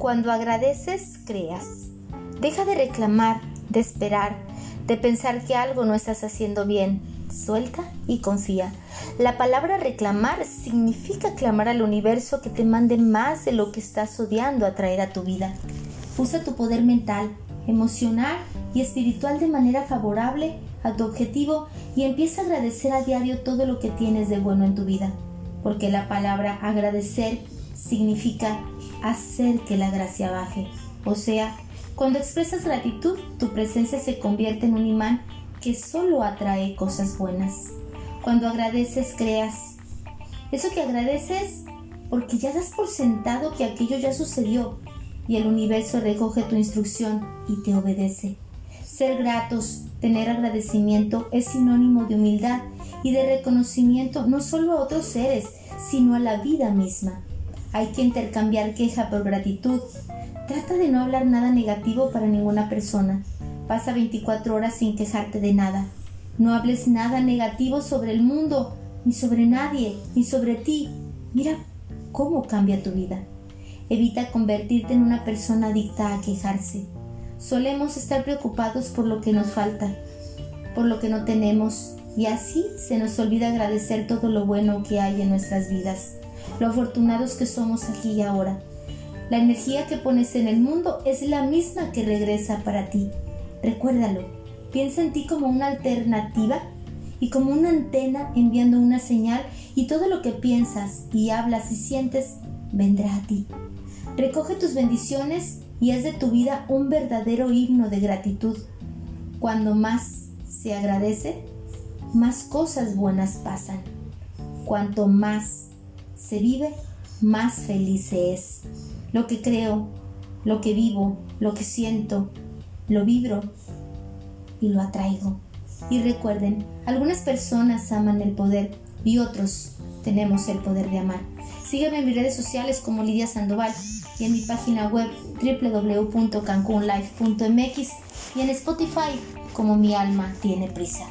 Cuando agradeces, creas. Deja de reclamar, de esperar, de pensar que algo no estás haciendo bien. Suelta y confía. La palabra reclamar significa clamar al universo que te mande más de lo que estás odiando atraer a tu vida. Usa tu poder mental, emocional y espiritual de manera favorable a tu objetivo y empieza a agradecer a diario todo lo que tienes de bueno en tu vida, porque la palabra agradecer significa hacer que la gracia baje, o sea, cuando expresas gratitud, tu presencia se convierte en un imán que solo atrae cosas buenas. Cuando agradeces, creas. Eso que agradeces porque ya das por sentado que aquello ya sucedió y el universo recoge tu instrucción y te obedece. Ser gratos, tener agradecimiento es sinónimo de humildad y de reconocimiento no solo a otros seres, sino a la vida misma. Hay que intercambiar queja por gratitud, Trata de no hablar nada negativo para ninguna persona. Pasa 24 horas sin quejarte de nada. No hables nada negativo sobre el mundo, ni sobre nadie, ni sobre ti. Mira cómo cambia tu vida. Evita convertirte en una persona adicta a quejarse. Solemos estar preocupados por lo que nos falta, por lo que no tenemos, y así se nos olvida agradecer todo lo bueno que hay en nuestras vidas, lo afortunados que somos aquí y ahora. La energía que pones en el mundo es la misma que regresa para ti. Recuérdalo, piensa en ti como una alternativa y como una antena enviando una señal y todo lo que piensas y hablas y sientes vendrá a ti. Recoge tus bendiciones y haz de tu vida un verdadero himno de gratitud. Cuando más se agradece, más cosas buenas pasan. Cuanto más se vive, más feliz se es. Lo que creo, lo que vivo, lo que siento, lo vibro y lo atraigo. Y recuerden, algunas personas aman el poder y otros tenemos el poder de amar. Sígueme en mis redes sociales como Lidia Sandoval y en mi página web www.cancunlife.mx y en Spotify como Mi Alma Tiene Prisa.